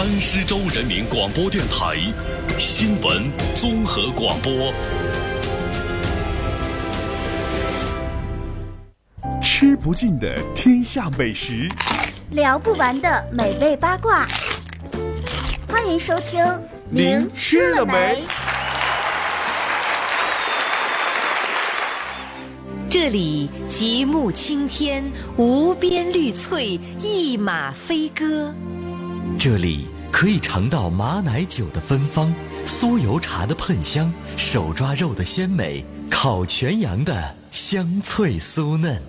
恩施州人民广播电台新闻综合广播。吃不尽的天下美食，聊不完的美味八卦。欢迎收听《您吃了没》。这里极目青天，无边绿翠，一马飞歌。这里可以尝到马奶酒的芬芳，酥油茶的喷香，手抓肉的鲜美，烤全羊的香脆酥嫩。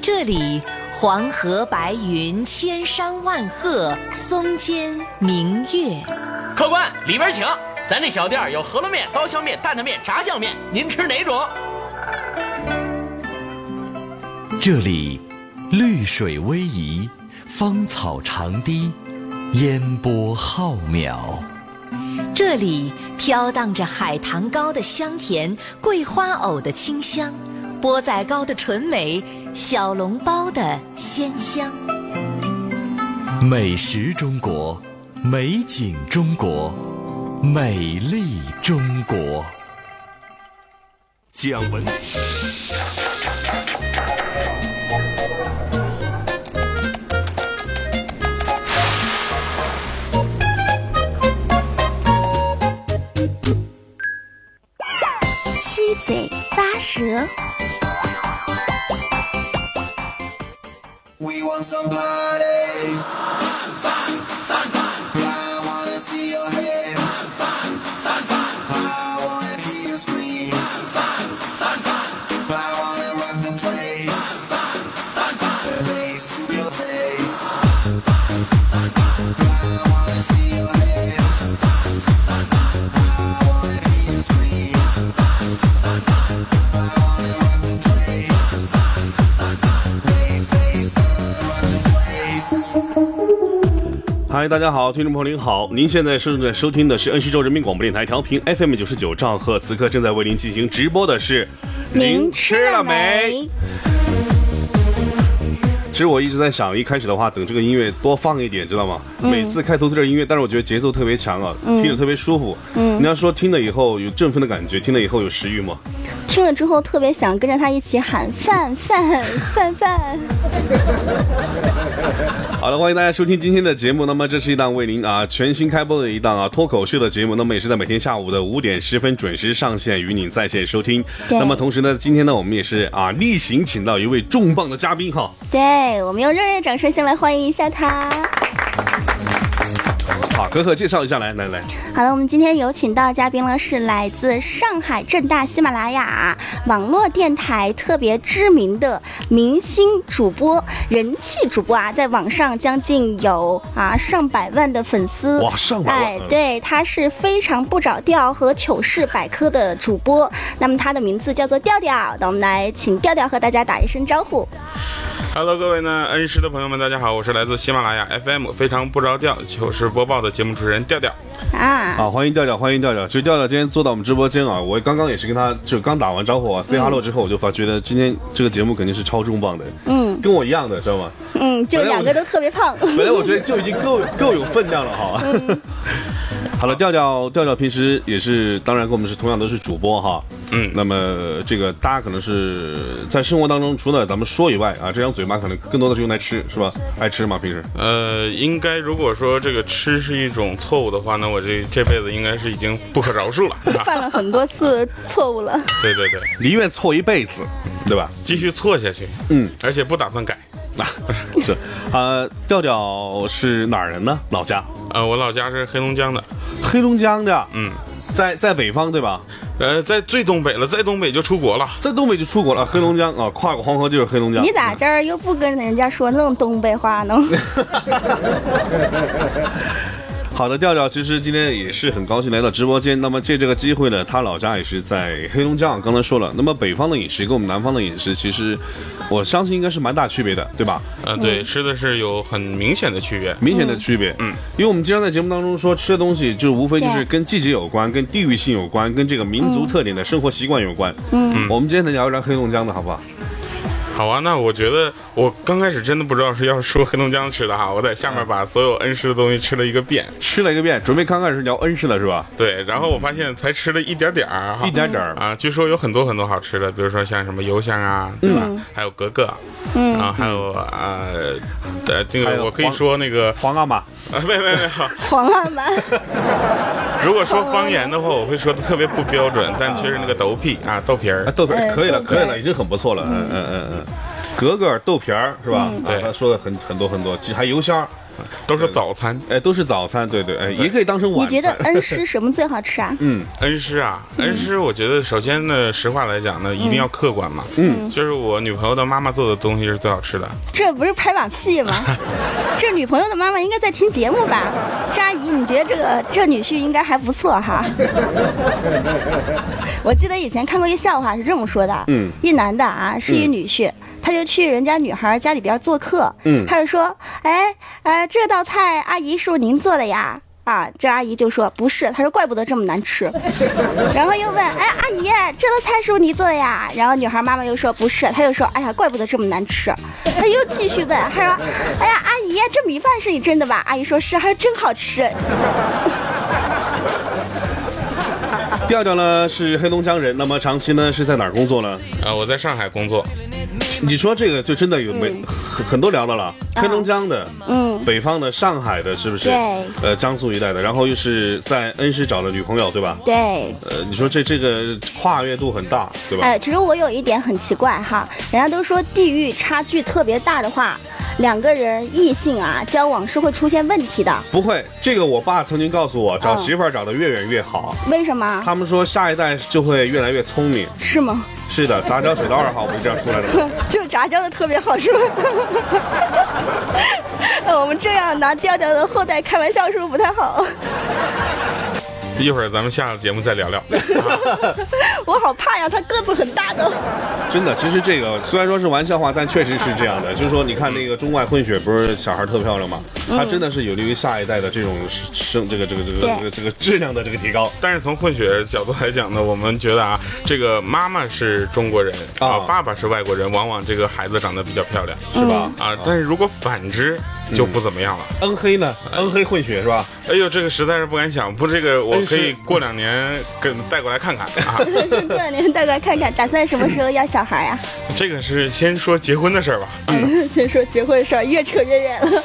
这里黄河白云，千山万壑，松间明月。客官，里边请。咱这小店有饸饹面、刀削面、担担面、炸酱面，您吃哪种？这里绿水逶迤，芳草长堤，烟波浩渺。这里飘荡着海棠糕的香甜，桂花藕的清香，钵仔糕的纯美，小笼包的鲜香。美食中国，美景中国，美丽中国。讲文。嘴八舌。We want some 嗨，大家好，听众朋友您好，您现在正在收听的是恩施州人民广播电台调频 FM 九十九兆赫，此刻正在为您进行直播的是您吃了没？其实我一直在想，一开始的话，等这个音乐多放一点，知道吗？每次开头都是音乐，但是我觉得节奏特别强啊，听着特别舒服。嗯，你要说听了以后有振奋的感觉，听了以后有食欲吗？听了之后特别想跟着他一起喊范范范范。好了，欢迎大家收听今天的节目。那么这是一档为您啊全新开播的一档啊脱口秀的节目。那么也是在每天下午的五点十分准时上线，与您在线收听。那么同时呢，今天呢我们也是啊例行请到一位重磅的嘉宾哈。对，我们用热烈的掌声先来欢迎一下他。好，可可介绍一下来，来来。好了，我们今天有请到嘉宾呢，是来自上海正大喜马拉雅网络电台特别知名的明星主播、人气主播啊，在网上将近有啊上百万的粉丝。哇上百万哎嗯，对，他是非常不着调和糗事百科的主播。那么他的名字叫做调调，那我们来请调调和大家打一声招呼。Hello，各位呢，恩师的朋友们，大家好，我是来自喜马拉雅 FM 非常不着调糗事播报的节目主持人调调。啊，好，欢迎调调，欢迎调调。其实调调今天坐到我们直播间啊，我刚刚也是跟他就刚打完招呼啊，say hello 之后，我就发觉得今天这个节目肯定是超重磅的，嗯跟我一样的，知道吗？嗯，就两个都特别胖。本来我觉得就已经够够有分量了哈。好了，调调调调平时也是，当然跟我们是同样都是主播哈。嗯那么这个大家可能是在生活当中，除了咱们说以外啊，这张嘴巴可能更多的是用来吃，是吧？爱吃吗？平时？呃，应该如果说这个吃是一种错误的话，那我这这辈子应该是已经不可饶恕了。啊犯了很多次错误了。对对对，宁愿错一辈子，对吧？继续错下去，嗯，而且不打算改。啊，是呃，调调是哪儿人呢？老家呃，我老家是黑龙江的，黑龙江的，嗯，在在北方对吧？呃，在最东北了，在东北就出国了。在东北就出国了，黑龙江啊，跨过黄河就是黑龙江。你咋这儿又不跟人家说那种东北话呢？好的，调调其实今天也是很高兴来到直播间。那么借这个机会呢，他老家也是在黑龙江，刚才说了。那么北方的饮食跟我们南方的饮食，其实我相信应该是蛮大区别的，对吧？呃，对，吃的是有很明显的区别。明显的区别，嗯，因为我们经常在节目当中说吃的东西，就无非就是跟季节有关、跟地域性有关、跟这个民族特点的生活习惯有关。嗯，我们今天来聊一聊黑龙江的好不好？好啊，那我觉得我刚开始真的不知道是要说黑龙江吃的哈，我在下面把所有恩施的东西吃了一个遍，吃了一个遍，准备刚开始聊恩施了是吧？对，然后我发现才吃了一点点儿。哈，一点点儿啊，据说有很多很多好吃的，比如说像什么油香啊，对吧？还有格格，嗯。然后还有呃，呃，这个我可以说那个黄阿玛，啊，没没没，黄阿玛，如果说方言的话，我会说的特别不标准，但却是那个豆皮啊，豆皮儿。啊，，豆皮儿哎可以了，可以了，已经很不错了。嗯嗯嗯嗯，格格豆皮儿是吧？啊对他说的很很多很多，还油香儿，都是早餐。哎，都是早餐，对对，哎，也可以当成晚餐。你觉得恩施 什么最好吃啊？嗯，恩施啊，恩施，我觉得首先呢，实话来讲呢，一定要客观嘛。嗯，就是我女朋友的妈妈做的东西是最好吃的。这不是拍马屁吗？这女朋友的妈妈应该在听节目吧？这阿姨，你觉得这个这女婿应该还不错哈？我记得以前看过一个笑话，是这么说的：嗯一男的啊是一女婿，他就去人家女孩家里边做客，嗯他就说：“哎，呃，这道菜阿姨是不是您做的呀？”啊，这阿姨就说不是，她说怪不得这么难吃，然后又问，哎，阿姨，这道菜是不是你做的呀？然后女孩妈妈又说不是，她又说，哎呀，怪不得这么难吃，她又继续问，她说，哎呀，阿姨，这米饭是你蒸的吧？阿姨说是，还说真好吃。调调呢是黑龙江人，那么长期呢是在哪儿工作呢？啊，我在上海工作，你说这个就真的有没很很多聊的了，黑龙江的，嗯，北方的，上海的，是不是？对呃，江苏一带的，然后又是在恩施找了女朋友，对吧？对，呃，你说这这个跨越度很大，对吧？哎，其实我有一点很奇怪哈，人家都说地域差距特别大的话，两个人异性啊交往是会出现问题的，不会，这个我爸曾经告诉我，找嗯媳妇儿找得越远越好。为什么？他们说下一代就会越来越聪明。是吗？是的，杂交水稻二号不是这样出来的吗？就杂交的特别好，是吧？呃我们这样拿调调的后代开玩笑是不是不太好？一会儿咱们下了节目再聊聊。我好怕呀，他个子很大的。真的，其实这个虽然说是玩笑话，但确实是这样的。就是说，你看那个中外混血，不是小孩特漂亮吗？它真的是有利于下一代的这种生这个这个这个这个这个质量的这个提高。但是从混血角度来讲呢，我们觉得啊，这个妈妈是中国人啊，爸爸是外国人，往往这个孩子长得比较漂亮，是吧？啊，但是如果反之就不怎么样了。恩黑呢？恩黑混血是吧？哎呦，这个实在是不敢想，不，这个我可以过两年给带过来看看啊。过两年带过来看看，打算什么时候要小孩呀、这个是先说结婚的事儿吧。嗯，先说结婚的事儿，越扯越远了。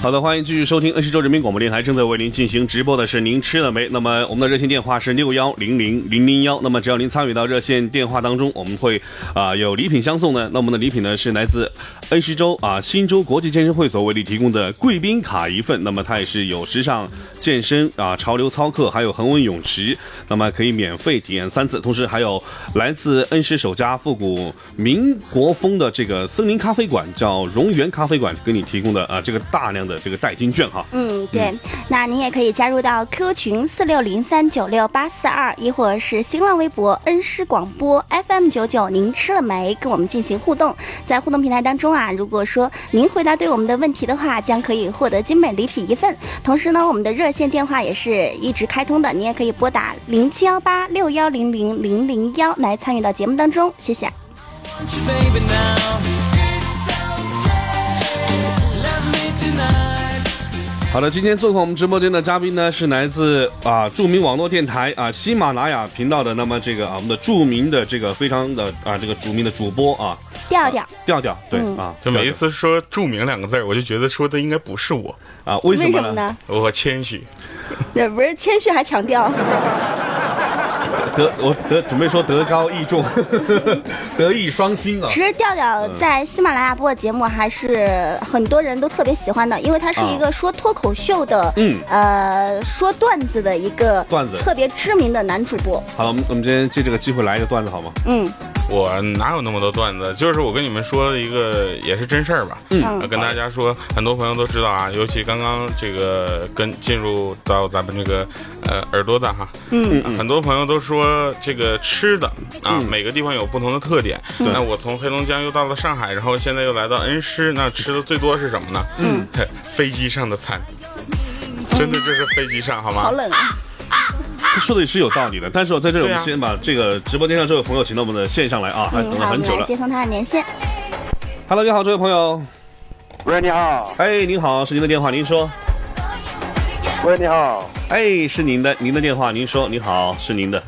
好的，欢迎继续收听恩施州人民广播电台正在为您进行直播的是您吃了没？那么我们的热线电话是六幺零零零零幺。那么只要您参与到热线电话当中，我们会啊、有礼品相送呢。那我们的礼品呢是来自恩施州啊新州国际健身会所为你提供的贵宾卡一份。那么它也是有时尚健身啊、潮流操课，还有恒温泳池，那么可以免费体验三次。同时还有来自恩施首家复古民国风的这个森林咖啡馆，叫荣源咖啡馆，给你提供的啊这个大量的这个代金券哈。嗯，对，那您也可以加入到 Q 群四六零三九六八四二，亦或是新浪微博恩施广播 FM 九九，您吃了没？跟我们进行互动。在互动平台当中啊，如果说您回答对我们的问题的话，将可以获得精美礼品一份。同时呢，我们的热线电话也是一直开通的，您也可以拨打零七幺八六幺零零零零幺来参与到节目当中。谢谢。好的，今天做客我们直播间的嘉宾呢是来自啊著名网络电台啊喜马拉雅频道的，那么这个啊我们的著名的这个非常的啊这个著名的主播啊调调，调调，对、嗯啊，就每一次说“著名”两个字，我就觉得说的应该不是我，啊为什么呢？为什么呢？我谦虚。那，不是谦虚还强调。德我德准备说德高义重，德艺双馨啊。其实调调在喜马拉雅播的节目还是很多人都特别喜欢的，因为他是一个说脱口秀的，嗯呃，说段子的一个段子特别知名的男主播。好了，我们我们今天借这个机会来一个段子好吗？嗯，我哪有那么多段子？就是我跟你们说一个也是真事儿吧。嗯呃跟大家说，很多朋友都知道啊，尤其刚刚这个跟进入到咱们这个呃耳朵的哈，嗯啊很多朋友都说这个吃的啊，嗯每个地方有不同的特点。那我从黑龙江又到了上海，然后现在又来到恩施，那吃的最多是什么呢？嗯，飞机上的餐，真的就是飞机上好吗？好冷啊！他说的也是有道理的，但是我在这里，我们先把这个直播间上这位朋友请到我们的线上来啊，他等了很久了。们来接通他的连线。Hello，你好，这位朋友。喂，你好。哎，您好，是您的电话，您说。喂，你好。哎，是您的，您的电话，您说。你好，是您的。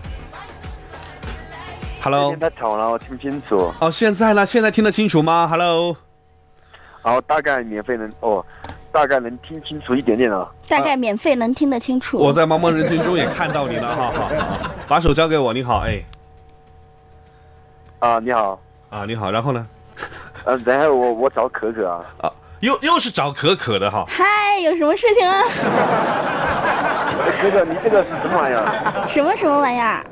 Hello。太吵了，我听不清楚。哦，现在呢？现在听得清楚吗？Hello。好大概免费能哦，大概能听清楚一点点了。大概免费能听得清楚。我在茫茫人群中也看到你了，哈哈。好把手交给我，你好，哎。啊，你好。啊，你好，然后呢？呃，然后我我找可可啊。啊，又又是找可可的哈。嗨，有什么事情啊？哎可可，你这个是什么玩意儿？什么什么玩意儿？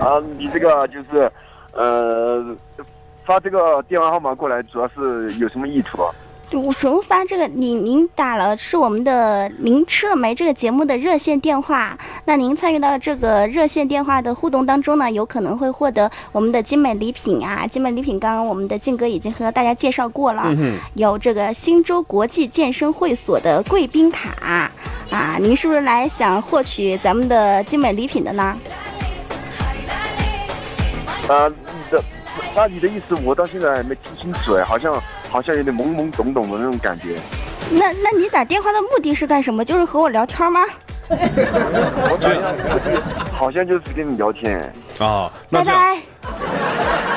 啊，你这个就是，呃，发这个电话号码过来，主要是有什么意图啊？我什么发这个？您您打了是我们的“您吃了没”这个节目的热线电话。那您参与到这个热线电话的互动当中呢，有可能会获得我们的精美礼品啊！精美礼品刚刚我们的静哥已经和大家介绍过了，嗯有这个新洲国际健身会所的贵宾卡啊！您是不是来想获取咱们的精美礼品的呢？啊，你的，那你的意思我到现在还没听清楚哎，好像好像有点懵懵懂懂的那种感觉。那那你打电话的目的是干什么？就是和我聊天吗？我打电话好像就是跟你聊天哎。啊，那拜这样。拜。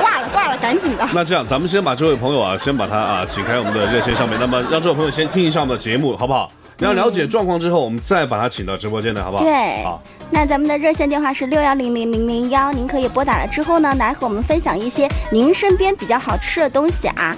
挂了挂了，赶紧的。那这样，咱们先把这位朋友啊，先把他啊请开我们的热线上面，那么让这位朋友先听一下我们的节目，好不好？然后了解状况之后，我们再把他请到直播间的，好不好？对好。那咱们的热线电话是六幺零零零零幺，您可以拨打了之后呢，来和我们分享一些您身边比较好吃的东西啊。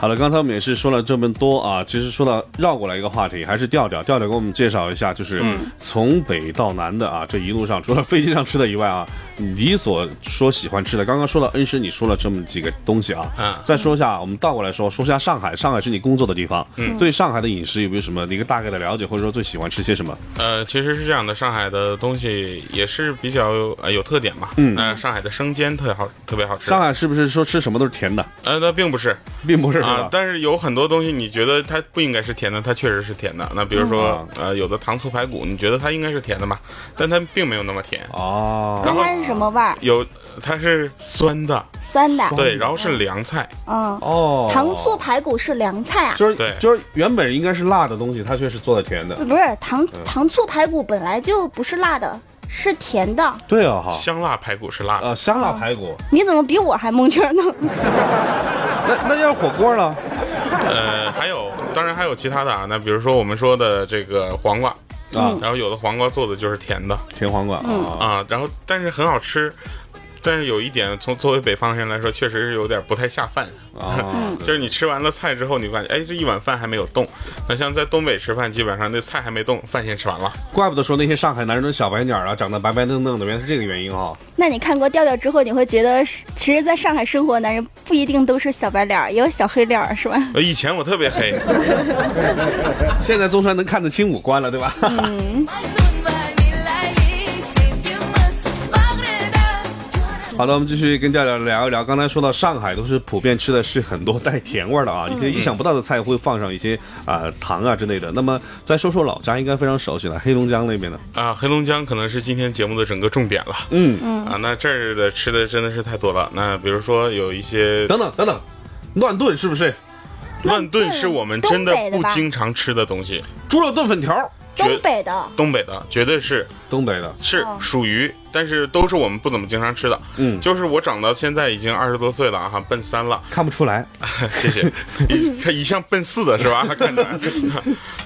好了，刚才我们也是说了这么多啊，其实说到绕过来一个话题，还是调调，调调给我们介绍一下，就是从北到南的啊，这一路上除了飞机上吃的以外啊，你所说喜欢吃的，刚刚说到恩师，你说了这么几个东西啊，嗯再说一下，我们倒过来说，说一下上海，上海是你工作的地方，嗯对上海的饮食有没有什么一个大概的了解，或者说最喜欢吃些什么？呃，其实是这样的，上海的东西也是比较有呃有特点嘛。嗯那、上海的生煎特别好，特别好吃。上海是不是说吃什么都是甜的？呃，那并不是，并不是啊，但是有很多东西你觉得它不应该是甜的，它确实是甜的。那比如说，嗯呃，有的糖醋排骨，你觉得它应该是甜的嘛？但它并没有那么甜。哦那它是什么味儿？有，它是酸的，酸的。对，然后是凉菜。嗯。哦糖醋排骨是凉菜啊。就是对就是原本应该是辣的东西，它却是做的甜的。不是糖嗯糖醋排骨本来就不是辣的，是甜的。对啊，哈，香辣排骨是辣的。呃，香辣排骨。你怎么比我还蒙圈呢？那那要是火锅了？呃，还有，当然还有其他的啊。那比如说我们说的这个黄瓜啊然后有的黄瓜做的就是甜的，甜黄瓜嗯啊。啊，然后但是很好吃。但是有一点，从作为北方人来说，确实是有点不太下饭。啊，就是你吃完了菜之后，你发现，哎，这一碗饭还没有动。那像在东北吃饭，基本上那菜还没动，饭先吃完了。怪不得说那些上海男人的小白脸啊，长得白白嫩嫩的，原来是这个原因啊。那你看过调调之后，你会觉得，其实在上海生活的男人不一定都是小白脸，也有小黑脸，是吧？呃以前我特别黑，现在总算能看得清五官了，对吧？嗯。好的，我们继续跟调调聊一聊。刚才说到上海都是普遍吃的是很多带甜味儿的啊，一些意想不到的菜会放上一些啊、糖啊之类的。那么再说说老家，应该非常熟悉了，黑龙江那边的。啊，黑龙江可能是今天节目的整个重点了。嗯啊，那这儿的吃的真的是太多了。那比如说有一些等等等等，乱炖是不是？乱炖是我们真的不经常吃的东西，猪肉炖粉条，东北的，东北的绝对是。东北的。是哦。属于，但是都是我们不怎么经常吃的。嗯。就是我长到现在已经二十多岁了哈，奔三了，看不出来。谢谢，一一向奔四的是吧？看着，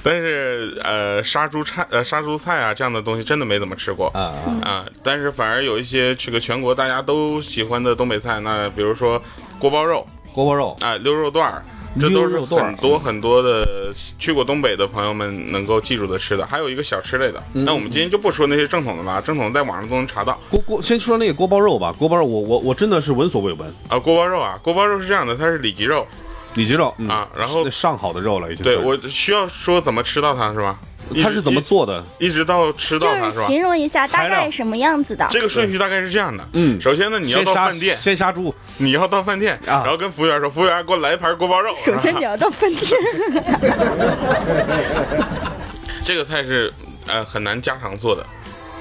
但是呃，杀猪菜呃杀猪菜啊这样的东西真的没怎么吃过。啊啊，但是反而有一些这个全国大家都喜欢的东北菜，那比如说锅包肉。锅包肉啊，溜肉段儿，这都是很多很多的去过东北的朋友们能够记住的吃的，还有一个小吃类的。嗯那我们今天就不说那些正统的了，正统在网上都能查到。锅锅，先说那个锅包肉吧。锅包肉，我我我真的是闻所未闻。啊，锅包肉啊，锅包肉是这样的，它是里脊肉里脊肉、嗯、啊，然后上好的肉了，已经。对我需要说怎么吃到它是吧？它是怎么做的？一直到吃到它就是吧？形容一下大概什么样子的。这个顺序大概是这样的，嗯首先呢，你要到饭店，先杀猪，你要到饭店，啊然后跟服务员说，服务员给我来一盘锅包肉。首先你要到饭店，这个菜是呃很难家常做的，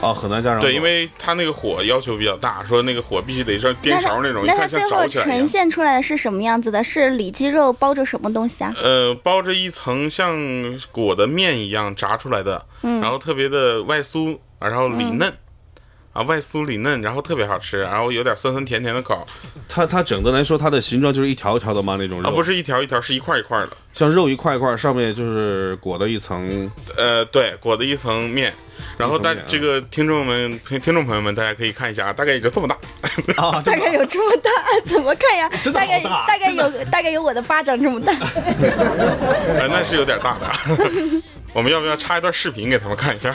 啊，很难加上对，因为它那个火要求比较大，说那个火必须得像颠勺那种，那它最后呈。现出来的是什么样子的？是里脊肉包着什么东西啊？呃，包着一层像裹的面一样炸出来的，嗯然后特别的外酥，然后里嫩，啊，外酥里嫩，然后特别好吃，然后有点酸酸甜甜的口，它它整的来说，它的形状就是一条一条的吗？那种肉啊，不是一条一条，是一块一块的，像肉一块一块，上面就是裹的一层呃，对，裹的一层面。然后大这个听众们、听众朋友们，大家可以看一下，大概也就这么大。啊，大概有这么大，怎么看呀？大概大大概有大概有我的巴掌这么大。呃，那是有点大的。我们要不要插一段视频给他们看一下？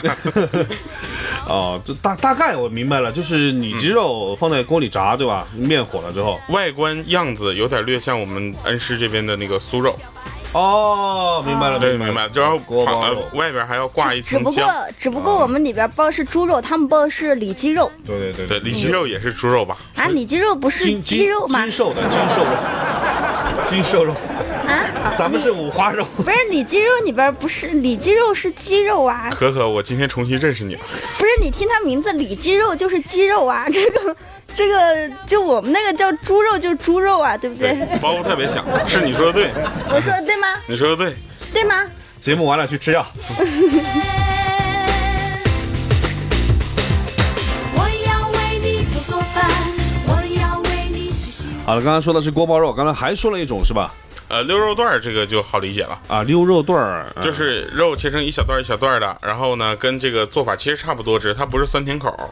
哦，这大大概我明白了，就是里脊肉放在锅里炸，对吧？面火了之后，外观样子有点略像我们恩施这边的那个酥肉，哦，明白了，对，明白了。然后呃锅包肉，外边还要挂一层只不过，只不过我们里边包的是猪肉，他们包的是里脊肉对对对对，里脊肉也是猪肉吧？啊，里脊肉不是鸡肉吗精？瘦的精 瘦肉，精瘦肉，啊，咱们是五花肉。不是里脊肉里边不是里脊肉是鸡肉啊，可可，我今天重新认识你了。不是你听他名字里脊肉就是鸡肉啊，这个这个就我们那个叫猪肉就是猪肉啊，对不对？对，包袱特别响，是你说的对，我说的对吗？你说的对。对吗？节目完了去吃药。我要为你做做饭，我要为你洗洗。好了，刚刚说的是锅包肉，刚才还说了一种是吧？呃，溜肉段儿这个就好理解了，啊，溜肉段儿，嗯就是肉切成一小段儿一小段儿的，然后呢，跟这个做法其实差不多，只是它不是酸甜口儿。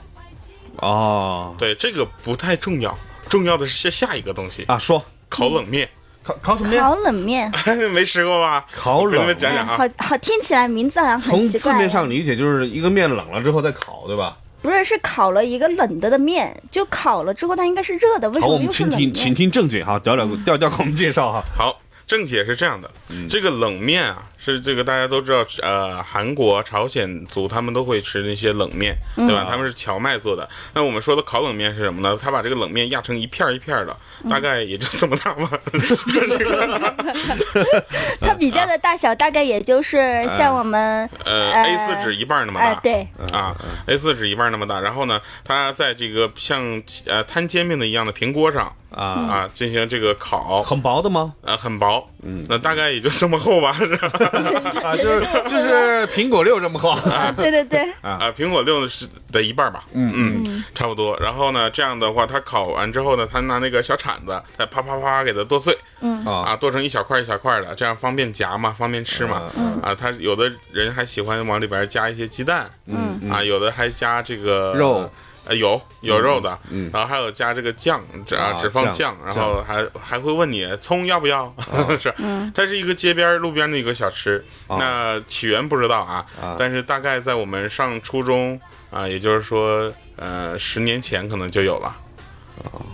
哦对，这个不太重要，重要的是下下一个东西，啊，说烤冷面。烤烤什么面？烤冷面，没吃过吧？烤冷面讲讲啊，好好听起来名字好像很奇怪。从字面上理解就是一个面冷了之后再烤，对吧？不是，是烤了一个冷的的面，就烤了之后它应该是热的，为什好，我么又是们请听？请听正经哈，调调调调给我们介绍哈。好，正解是这样的，这个冷面啊，是这个大家都知道，呃，韩国、朝鲜族他们都会吃那些冷面，对吧？他们是荞麦做的。那我们说的烤冷面是什么呢？他把这个冷面压成一片儿一片儿的，大概也就这么大吧。它比较的大小大概也就是像我们呃呃 A 四纸一半那么大，哎对，啊，A 四纸一半那么大。然后呢，它在这个像呃摊煎饼的一样的平锅上啊，啊进行这个烤，很薄的吗？呃很薄，嗯，那大概也就这么厚吧，是吧？啊，就是就是苹果六这么厚。啊 对对对，啊，苹果六是的一半吧，嗯嗯，差不多。然后呢，这样的话，它烤完之后呢，他拿那个小铲子，再啪啪啪给它剁碎，啊。啊，剁成一小块一小块的，这样方便夹嘛，方便吃嘛。啊，他有的人还喜欢往里边加一些鸡蛋，嗯。啊，有的还加这个肉。呃，有有肉的，嗯然后还有加这个酱，只啊啊只放酱酱，然后还还会问你葱要不要，是，它是一个街边路边的一个小吃，啊。那起源不知道啊啊，但是大概在我们上初中啊，也就是说，呃，十年前可能就有了，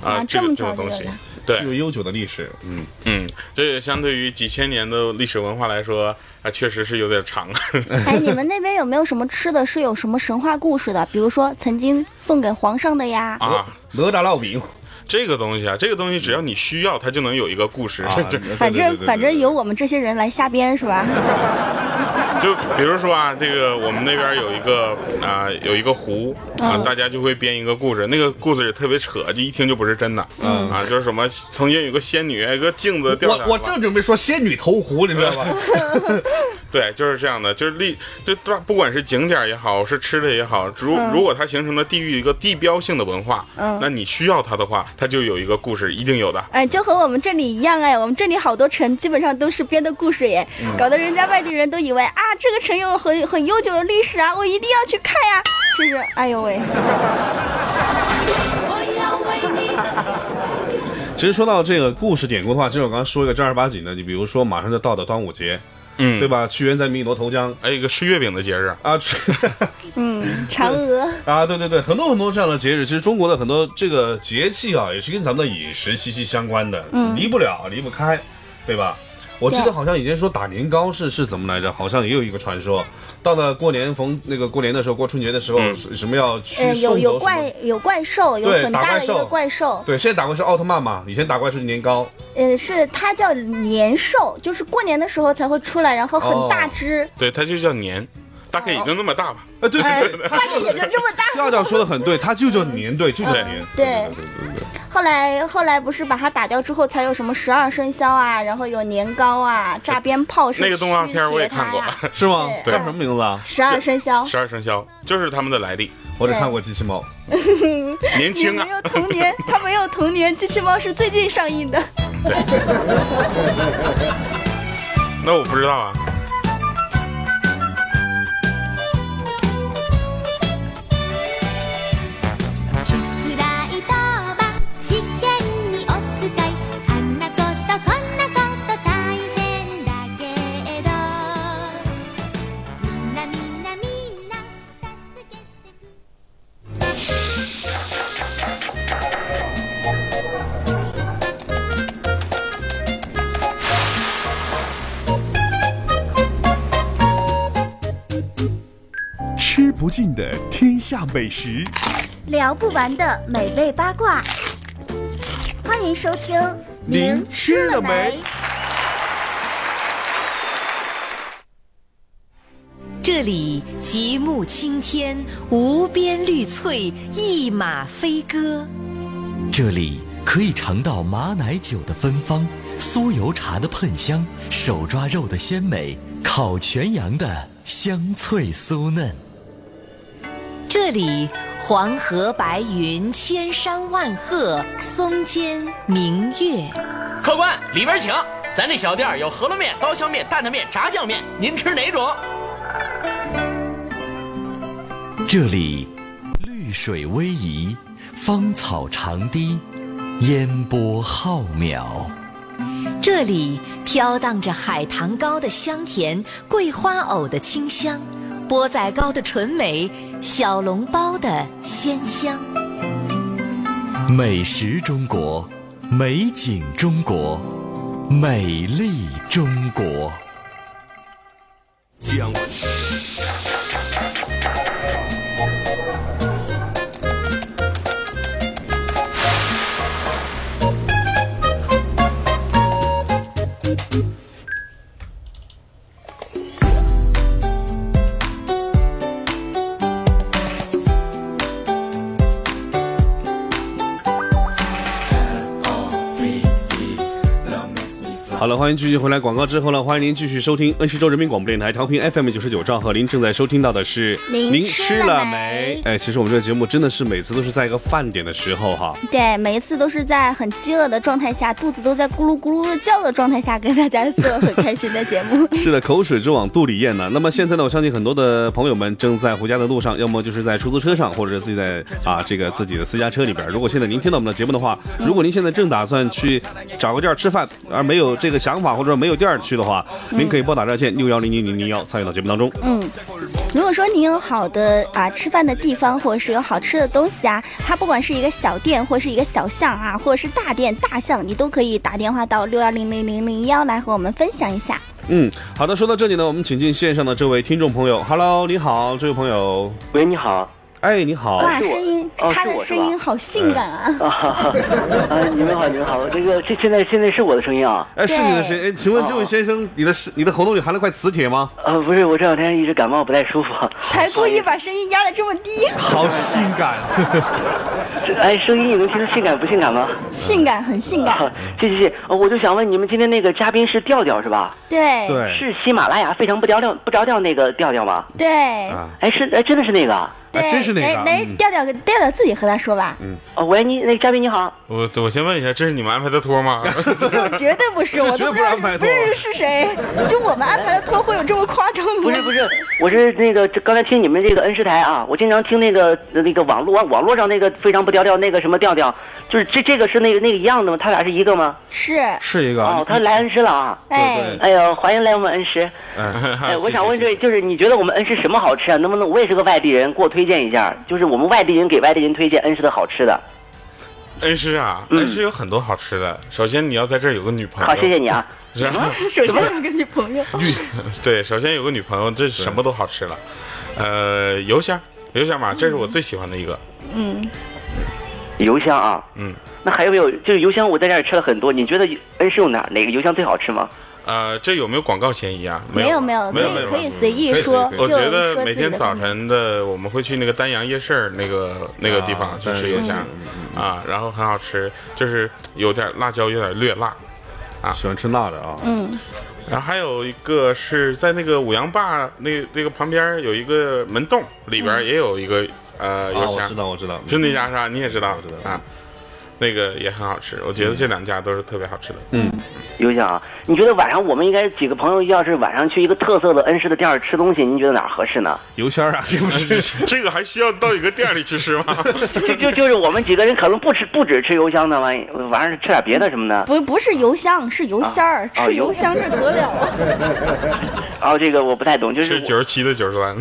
啊，这么这个东西早就有了，对具，有悠久的历史，嗯，嗯，这也相对于几千年的历史文化来说，啊，确实是有点长。哎，你们那边有没有什么吃的是有什么神话故事的？比如说曾经送给皇上的呀？啊，哪吒烙饼，这个东西啊，这个东西只要你需要，它就能有一个故事。反正反正对由我们这些人来瞎编是吧？就比如说啊，这个我们那边有一个啊、有一个湖啊，嗯大家就会编一个故事，那个故事也特别扯，就一听就不是真的。嗯啊，就是什么曾经有个仙女，一个镜子掉下来我我正准备说仙女投湖，你知道吧？对，就是这样的，就是历就不不管是景点也好，是吃的也好，如、嗯如果它形成了地域一个地标性的文化，嗯那你需要它的话，它就有一个故事，一定有的。哎，就和我们这里一样哎，我们这里好多城基本上都是编的故事耶，嗯搞得人家外地人都以为啊，这个城有很很悠久的历史啊，我一定要去看呀。其实，哎呦喂，我要为你。其其实说到这个故事典故的话，其实我刚刚说一个正儿八经的，你比如说马上就到的端午节，嗯，对吧？屈原在汨罗投江，还有一个吃月饼的节日啊，吃 嗯，嫦娥啊，对对对，很多很多这样的节日，其实中国的很多这个节气啊，也是跟咱们的饮食息息相关的，嗯离不了，离不开，对吧？我记得好像以前说打年糕是是怎么来着？好像也有一个传说，到了过年逢那个过年的时候，过春节的时候，是什么要去呃，有有？怪有怪兽，有很大的一个怪兽。怪兽，对，现在打怪是奥特曼嘛，以前打怪是年糕。呃，是它叫年兽，就是过年的时候才会出来，然后很大只，对，它就叫年，大概也就那么大吧。啊，对哎对对，大概也就这么大。调调说的很对，他就叫年，对，就叫年。对，后来后来不是把它打掉之后，才有什么十二生肖啊，然后有年糕啊，炸鞭炮是那个动画片我也看过是吗？叫什么名字啊？十二生肖。十二生肖就是他们的来历。我只看过机器猫。年轻啊没有童年，他没有童年，机器猫是最近上映的。那我不知道啊。尽的天下美食，聊不完的美味八卦，欢迎收听。您吃了没？这里极目青天，无边绿翠，一马飞歌。这里可以尝到马奶酒的芬芳，酥油茶的喷香，手抓肉的鲜美，烤全羊的香脆酥嫩。这里黄河白云，千山万壑，松间明月。客官里边请，咱这小店有饸饹面、刀削面、担担面、炸酱面，您吃哪种？这里绿水逶迤，芳草长堤，烟波浩渺。这里飘荡着海棠糕的香甜，桂花藕的清香，钵仔糕的纯美，小笼包的鲜香。美食中国，美景中国，美丽中国。姜好了，欢迎继续回来。广告之后呢，欢迎您继续收听恩施州人民广播电台调频 FM 九十九兆赫。您正在收听到的是您吃了没哎，其实我们这个节目真的是每次都是在一个饭点的时候哈。对，每一次都是在很饥饿的状态下，肚子都在咕噜咕噜的叫的状态下，跟大家做很开心的节目。是的，口水直往肚里咽呢。那么现在呢，我相信很多的朋友们正在回家的路上，要么就是在出租车上，或者是自己在啊这个自己的私家车里边。如果现在您听到我们的节目的话，如果您现在正打算去找个地儿吃饭，而没有这个想法，或者说没有地儿去的话，您可以拨打热线六幺零零零零幺参与到节目当中。嗯，如果说您有好的啊吃饭的地方，或者是有好吃的东西啊，它不管是一个小店，或是一个小巷啊，或者是大店大巷，你都可以打电话到六幺零零零零幺来和我们分享一下。嗯，好的，说到这里呢，我们请进线上的这位听众朋友，Hello，你好，这位朋友，喂，你好，哎，你好，哇，声音，哦他的声音好性感啊！啊，你们好，你们好，这个这现在现在是我的声音啊？哎，是你的声音，哎，请问这位先生，你的是你的喉咙里含了块磁铁吗？呃，不是，我这两天一直感冒不太舒服。还故意把声音压得这么低，好性感，哎，声音你能听出性感不性感吗？性感很性感。谢谢谢，呃我就想问你们今天那个嘉宾是调调是吧？对对是喜马拉雅非常不着调不着调那个调调吗？对，啊，哎，是哎，真的是那个啊？对，真是那个来调调调调自己和他说吧。嗯哦，喂，你那个嘉宾你好，我我先问一下，这是你们安排的托吗？绝对不是，我都不知道不是是谁，就我们安排的托会有这么夸张的吗？不是不是，我是那个刚才听你们这个恩师台啊，我经常听那个那个网络网络上那个非常不调调那个什么调调，就是这这个是那个那个一样的吗？他俩是一个吗？是是一个哦，他来恩师了啊！哎哎呦，欢迎来我们恩师。哎，我想问这，就是你觉得我们恩施什么好吃啊？能不能我也是个外地人，给我推荐一下？就是我们外地人给外地人推荐恩施的好吃的。恩施啊，恩施有很多好吃的。首先你要在这儿有个女朋友。好，谢谢你啊。什么？首先有个女朋友。对，首先有个女朋友，这什么都好吃了。呃，油香，油香嘛，这是我最喜欢的一个。嗯，油香啊，嗯，那还有没有？就是油香，我在这儿吃了很多。你觉得恩施有哪哪个油香最好吃吗？呃，这有没有广告嫌疑啊？没有没有，可以可以随意说。我觉得每天早晨的我们会去那个丹阳夜市那个那个地方去吃油香啊，然后很好吃，就是有点辣椒，有点略辣啊。喜欢吃辣的啊。嗯。然后还有一个是在那个五羊坝那那个旁边有一个门洞，里边也有一个呃油香。我知道我知道，是那家是吧？你也知道，我知道啊。那个也很好吃，我觉得这两家都是特别好吃的。嗯，油香啊，你觉得晚上我们应该几个朋友，要是晚上去一个特色的恩施的店儿吃东西，您觉得哪儿合适呢？油仙啊，这不是这个还需要到一个店里去吃吗？就 就就是我们几个人可能不吃不只吃油香的，完晚上吃点别的什么的。不不是油香，是油仙儿，吃油香这得了啊！哦，这个我不太懂，就是九十七的九十三。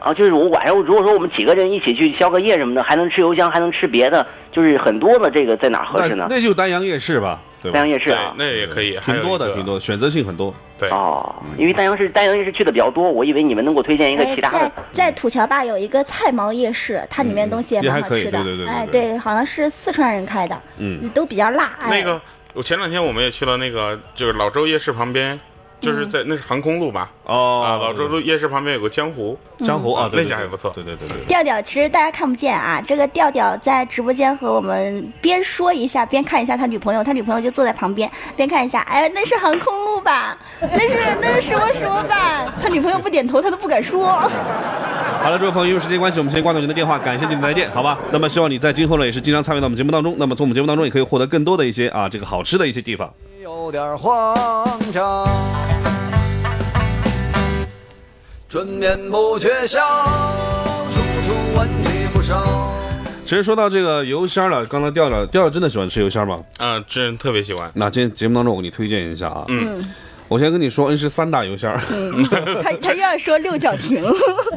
啊，就是我晚上如果说我们几个人一起去宵个夜什么的，还能吃油香，还能吃别的，就是很多的这个在哪儿合适呢？那就丹阳夜市吧，对吧？丹阳夜市啊，那也可以，挺多的，挺多的，选择性很多。对哦，因为丹阳市丹阳夜市去的比较多，我以为你们能给我推荐一个其他的。在在土桥坝有一个菜毛夜市，它里面东西也蛮好吃的。对对对，哎，对，好像是四川人开的，嗯，都比较辣。哎那个，我前两天我们也去了那个，就是老周夜市旁边。就是在那是航空路吧？哦，啊，老周路夜市旁边有个江湖，江湖啊，那家也不错。对对对对。调调其实大家看不见啊，这个调调在直播间和我们边说一下边看一下他女朋友，他女朋友就坐在旁边边看一下，哎，那是航空路吧？那是那是什么什么吧？他女朋友不点头，他都不敢说。好了，这位朋友，因为时间关系，我们先挂断您的电话，感谢您的来电，好吧？那么希望你在今后呢也是经常参与到我们节目当中，那么从我们节目当中也可以获得更多的一些啊这个好吃的一些地方。有点慌张。春眠不觉晓，处处问题不少。其实说到这个油仙了，刚才调调调调真的喜欢吃油仙吗？啊，真特别喜欢。那今天节目当中我给你推荐一下啊，嗯，我先跟你说，恩施三大油箱。嗯，他他又要说六角亭。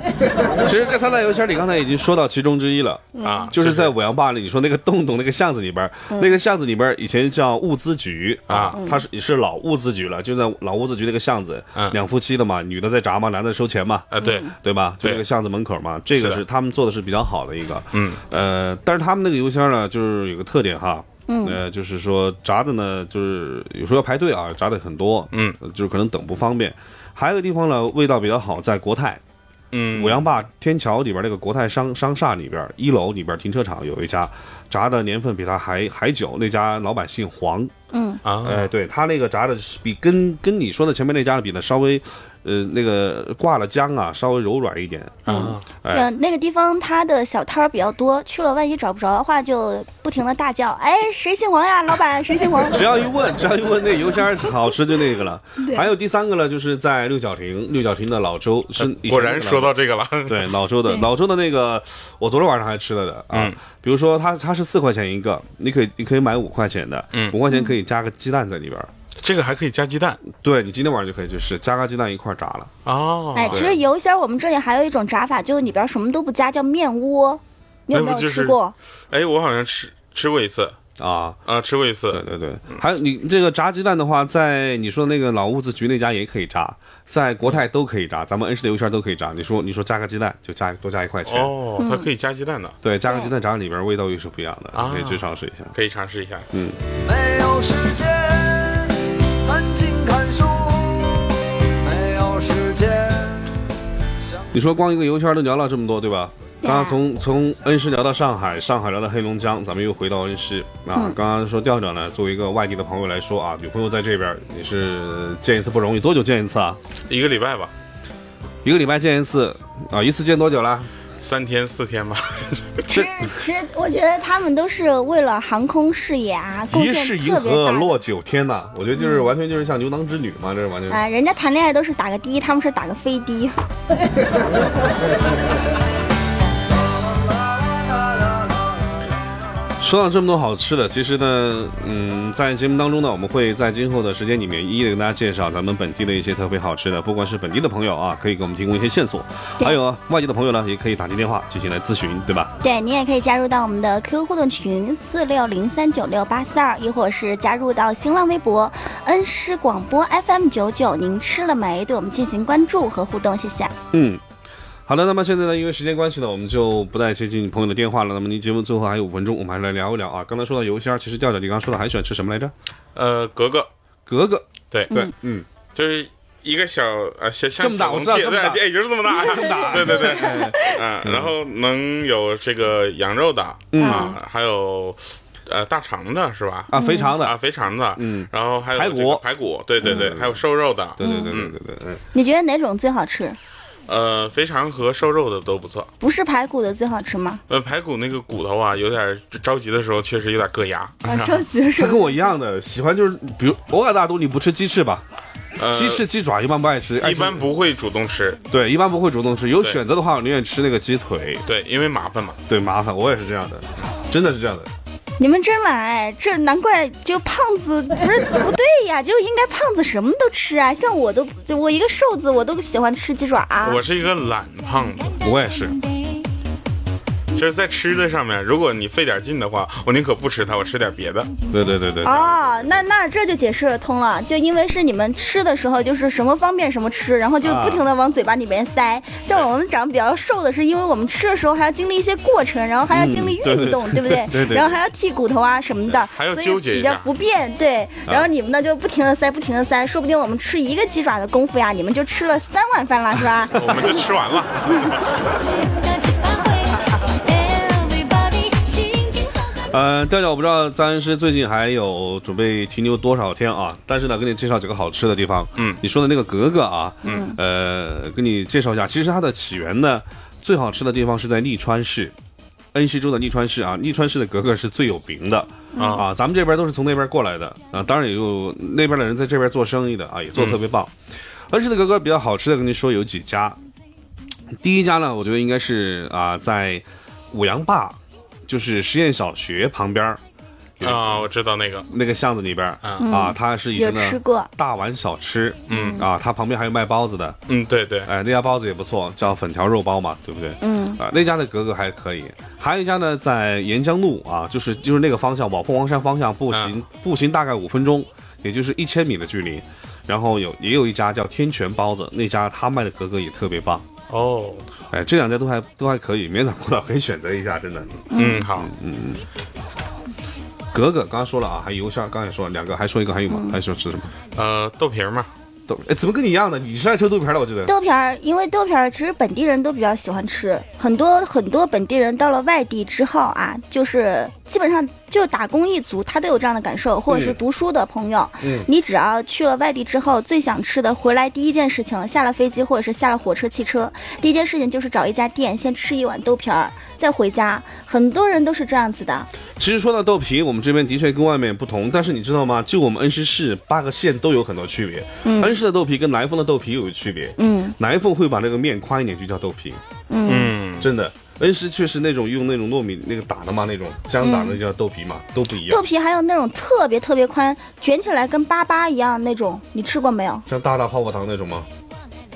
其实这三大油箱，你，刚才已经说到其中之一了啊，就是在五羊坝里，你说那个洞洞那个巷子里边，那个巷子里边以前叫物资局啊，它是也是老物资局了，就在老物资局那个巷子，两夫妻的嘛，女的在炸嘛，男的收钱嘛，啊对对吧？就那个巷子门口嘛，这个是他们做的是比较好的一个，嗯呃，但是他们那个油箱呢，就是有个特点哈。嗯，呃，就是说炸的呢，就是有时候要排队啊，炸的很多，嗯，就是可能等不方便。还有一个地方呢，味道比较好，在国泰，嗯，五羊坝天桥里边那个国泰商商厦里边一楼里边停车场有一家，炸的年份比它还还久，那家老板姓黄，嗯啊，哎，对他那个炸的是比跟跟你说的前面那家的比呢稍微。呃，那个挂了浆啊，稍微柔软一点啊。哎，那个地方它的小摊儿比较多，去了万一找不着的话，就不停的大叫：“哎，谁姓黄呀？老板，谁姓黄？” 只要一问，只要一问，那油仙好吃就那个了。还有第三个呢，就是在六角亭，六角亭的老周是果然说到这个了。对，老周的老周的那个，我昨天晚上还吃了的啊。比如说，它它是四块钱一个，你可以你可以买五块钱的，五块钱可以加个鸡蛋在里边。这个还可以加鸡蛋，对你今天晚上就可以去试，加个鸡蛋一块炸了。哦，哎，其实油仙我们这里还有一种炸法，就是里边什么都不加，叫面窝。你有没有吃过？哎，我好像吃吃过一次啊啊，吃过一次。对对对，还有你这个炸鸡蛋的话，在你说那个老屋子局那家也可以炸，在国泰都可以炸，咱们恩施的油圈都可以炸。你说你说加个鸡蛋就加多加一块钱哦，它可以加鸡蛋的。对，加个鸡蛋炸里边味道又是不一样的，可以去尝试一下。可以尝试一下。嗯。没有时间。你说光一个游圈都聊了这么多，对吧？刚刚从从恩施聊到上海，上海聊到黑龙江，咱们又回到恩施啊。刚刚说调调呢，作为一个外地的朋友来说啊，女朋友在这边，你是见一次不容易，多久见一次啊？一个礼拜吧。一个礼拜见一次啊？一次见多久了？三天四天吧。其实其实我觉得他们都是为了航空事业啊，贡献一。河落九天呐，我觉得就是完全就是像牛郎织女嘛，这是完全。哎，人家谈恋爱都是打个的，他们是打个飞的。说到这么多好吃的，其实呢，嗯，在节目当中呢，我们会在今后的时间里面一一的跟大家介绍咱们本地的一些特别好吃的，不管是本地的朋友啊，可以给我们提供一些线索，还有啊，外地的朋友呢，也可以打进电话进行来咨询，对吧？对你也可以加入到我们的 QQ 互动群四六零三九六八四二，亦或是加入到新浪微博恩施广播 FM 九九，您吃了没？对我们进行关注和互动，谢谢。嗯，好的，那么现在呢，因为时间关系呢，我们就不再接进朋友的电话了。那么您节目最后还有五分钟，我们还是来聊一聊啊。刚才说到油鲜儿，其实调调你刚刚说的还喜欢吃什么来着？呃，格格，格格，对。对，嗯，就是一个小呃小像这么大我知道这么大。对，也就是这么大，这么大。对对对，哎嗯，然后能有这个羊肉的嗯。啊，还有。呃，大肠的是吧？啊肥肠的。啊，肥肠的，嗯，然后还有排骨。排骨，对对对，嗯。还有瘦肉的，对对对对嗯对对，嗯，你觉得哪种最好吃？呃，肥肠和瘦肉的都不错。不是排骨的最好吃吗？呃，排骨那个骨头啊，有点着急的时候确实有点硌牙。啊，着急的时候他跟我一样的，喜欢就是，比如我感大都你不吃鸡翅吧？呃鸡翅、鸡爪一般不爱吃，一般不会主动吃。对，一般不会主动吃。有选择的话，我宁愿吃那个鸡腿。对，因为麻烦嘛。对，麻烦，我也是这样的，真的是这样的。你们真来，这难怪就胖子不是不对呀，就应该胖子什么都吃啊。像我都我一个瘦子，我都喜欢吃鸡爪、啊。我是一个懒胖子，我也是。就是在吃的上面，如果你费点劲的话，我宁可不吃它，我吃点别的。对对对对哦，那那这就解释得通了，就因为是你们吃的时候就是什么方便什么吃，然后就不停的往嘴巴里面塞。像我们长得比较瘦的，是因为我们吃的时候还要经历一些过程，然后还要经历嗯对对运动，对不对？对对然后还要剔骨头啊什么的，还要所以纠结比较不便。对，然后你们呢就不停的塞，不停的塞，说不定我们吃一个鸡爪的功夫呀，你们就吃了三碗饭了，是吧？我们就吃完了。呃，调调，我不知道张恩师最近还有准备停留多少天啊？但是呢，给你介绍几个好吃的地方。嗯，你说的那个格格啊，嗯，呃，给你介绍一下，其实它的起源呢，最好吃的地方是在利川市，恩施州的利川市啊，利川市的格格是最有名的、嗯啊，咱们这边都是从那边过来的啊，当然也有那边的人在这边做生意的啊，也做的特别棒。恩施的格格比较好吃的，跟你说有几家，第一家呢，我觉得应该是啊，在五羊坝，就是实验小学旁边儿啊，我知道那个。那个巷子里边儿嗯。啊，它是以前的有吃过。大碗小吃，嗯。啊，它旁边还有卖包子的，嗯，对对，哎，那家包子也不错，叫粉条肉包嘛，对不对？嗯。啊，那家的格格还可以，还有一家呢，在沿江路啊，就是就是那个方向往凤凰山方向步行、步行大概五分钟，也就是一千米的距离。然后有也有一家叫天泉包子，那家他卖的格格也特别棒。哦，哎，这两家都还都还可以，绵长葡萄可以选择一下，真的。嗯，好，嗯嗯。格格刚刚说了啊，还有油馅儿，刚才也说了两个，还说一个还有吗？还说吃什么？呃，豆皮儿嘛。豆，哎，怎么跟你一样的？你是爱吃豆皮儿的，我记得。豆皮儿，因为豆皮儿其实本地人都比较喜欢吃，很多很多本地人到了外地之后啊，就是基本上就打工一族，他都有这样的感受，或者是嗯读书的朋友，嗯你只要去了外地之后，最想吃的，回来第一件事情，下了飞机或者是下了火车、汽车，第一件事情就是找一家店，先吃一碗豆皮儿，再回家。很多人都是这样子的。其实说到豆皮，我们这边的确跟外面不同，但是你知道吗？就我们恩施市八个县都有很多区别。嗯恩施的豆皮跟南丰的豆皮有区别。嗯南丰会把那个面宽一点，就叫豆皮。嗯真的，恩施却是那种用那种糯米那个打的嘛，那种浆打的叫豆皮嘛，都不一样。豆皮还有那种特别特别宽，卷起来跟粑粑一样那种，你吃过没有？像大大泡泡糖那种吗？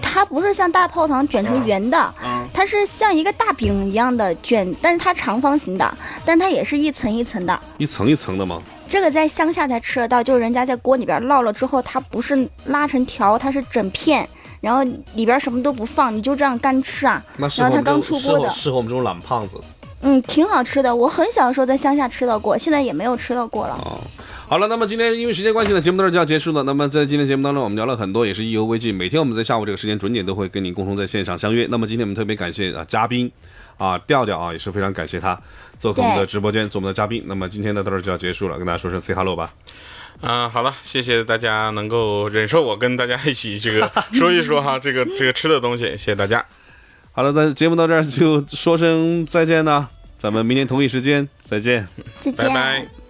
它不是像大泡糖卷成圆的，嗯它是像一个大饼一样的卷，但是它长方形的，但它也是一层一层的。一层一层的吗？这个在乡下才吃得到，就是人家在锅里边烙了之后，它不是拉成条，它是整片，然后里边什么都不放，你就这样干吃啊。然后它刚出锅的，适合适合我们这种懒胖子。嗯，挺好吃的。我很小的时候在乡下吃到过，现在也没有吃到过了。哦好了，那么今天因为时间关系呢，节目到这儿就要结束了。那么在今天节目当中，我们聊了很多，也是意犹未尽。每天我们在下午这个时间准点都会跟您共同在线上相约。那么今天我们特别感谢啊嘉宾啊调调啊，也是非常感谢他做客我们的直播间做我们的嘉宾。那么今天呢到这儿就要结束了，跟大家说声 say hello 吧。啊、好了，谢谢大家能够忍受我跟大家一起这个说一说哈，这个这个吃的东西，谢谢大家。好了，咱节目到这儿就说声再见呢，咱们明天同一时间再见，再见。拜拜。